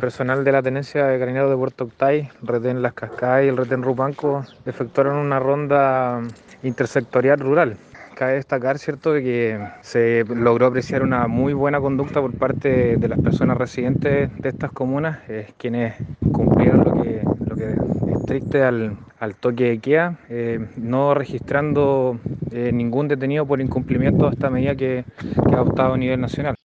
Personal de la Tenencia de Carabineros de Puerto Octay, Retén Las Cascadas y el Retén Rupanco efectuaron una ronda intersectorial rural. Cabe destacar, ¿cierto?, que se logró apreciar una muy buena conducta por parte de las personas residentes de estas comunas, eh, quienes cumplieron lo que, lo que estricte al, al toque de queda, eh, no registrando eh, ningún detenido por incumplimiento de esta medida que, que ha adoptado a nivel nacional.